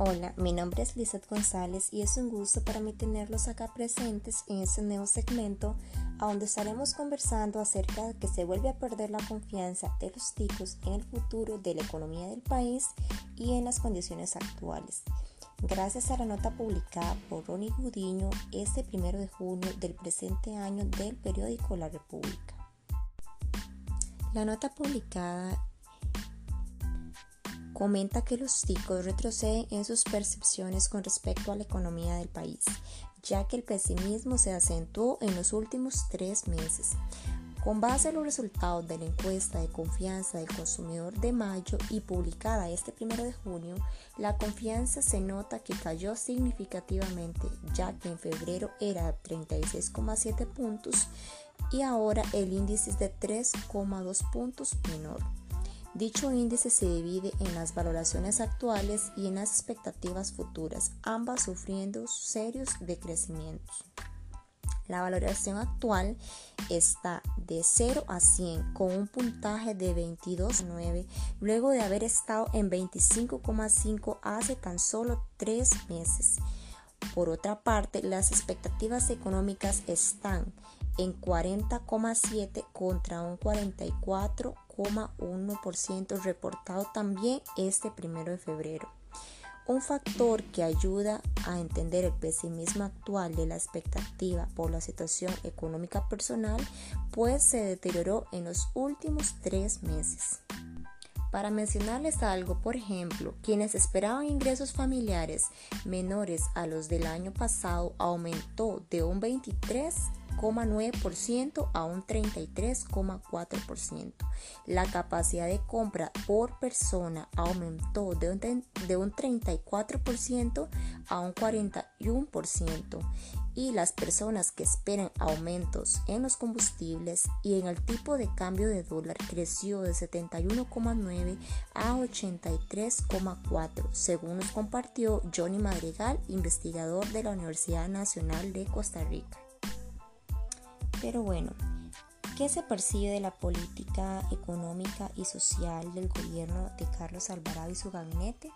Hola, mi nombre es Lizeth González y es un gusto para mí tenerlos acá presentes en este nuevo segmento a donde estaremos conversando acerca de que se vuelve a perder la confianza de los ticos en el futuro de la economía del país y en las condiciones actuales. Gracias a la nota publicada por Ronnie Gudiño este primero de junio del presente año del periódico La República. La nota publicada comenta que los ticos retroceden en sus percepciones con respecto a la economía del país, ya que el pesimismo se acentuó en los últimos tres meses. Con base en los resultados de la encuesta de confianza del consumidor de mayo y publicada este primero de junio, la confianza se nota que cayó significativamente, ya que en febrero era 36,7 puntos y ahora el índice es de 3,2 puntos menor. Dicho índice se divide en las valoraciones actuales y en las expectativas futuras, ambas sufriendo serios decrecimientos. La valoración actual está de 0 a 100 con un puntaje de 22,9 luego de haber estado en 25,5 hace tan solo 3 meses. Por otra parte, las expectativas económicas están en 40,7 contra un 44,1% reportado también este primero de febrero. Un factor que ayuda a entender el pesimismo actual de la expectativa por la situación económica personal, pues se deterioró en los últimos tres meses. Para mencionarles algo, por ejemplo, quienes esperaban ingresos familiares menores a los del año pasado aumentó de un 23 9% a un 33,4%. La capacidad de compra por persona aumentó de un, de un 34% a un 41% y las personas que esperan aumentos en los combustibles y en el tipo de cambio de dólar creció de 71,9 a 83,4 según nos compartió Johnny Madrigal, investigador de la Universidad Nacional de Costa Rica. Pero bueno, ¿qué se percibe de la política económica y social del gobierno de Carlos Alvarado y su gabinete?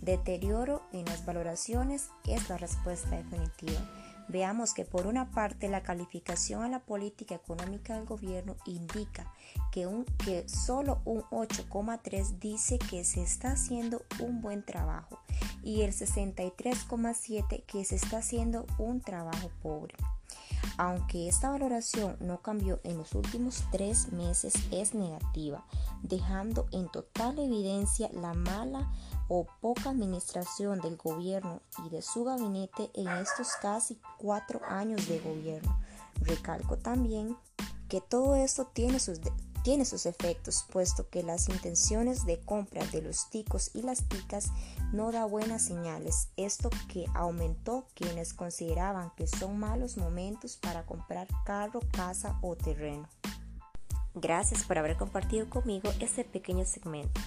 Deterioro en las valoraciones es la respuesta definitiva. Veamos que por una parte la calificación a la política económica del gobierno indica que, un, que solo un 8,3 dice que se está haciendo un buen trabajo y el 63,7 que se está haciendo un trabajo pobre. Aunque esta valoración no cambió en los últimos tres meses, es negativa, dejando en total evidencia la mala o poca administración del gobierno y de su gabinete en estos casi cuatro años de gobierno. Recalco también que todo esto tiene sus, tiene sus efectos, puesto que las intenciones de compra de los ticos y las ticas no da buenas señales, esto que aumentó quienes consideraban que son malos momentos para comprar carro, casa o terreno. Gracias por haber compartido conmigo este pequeño segmento.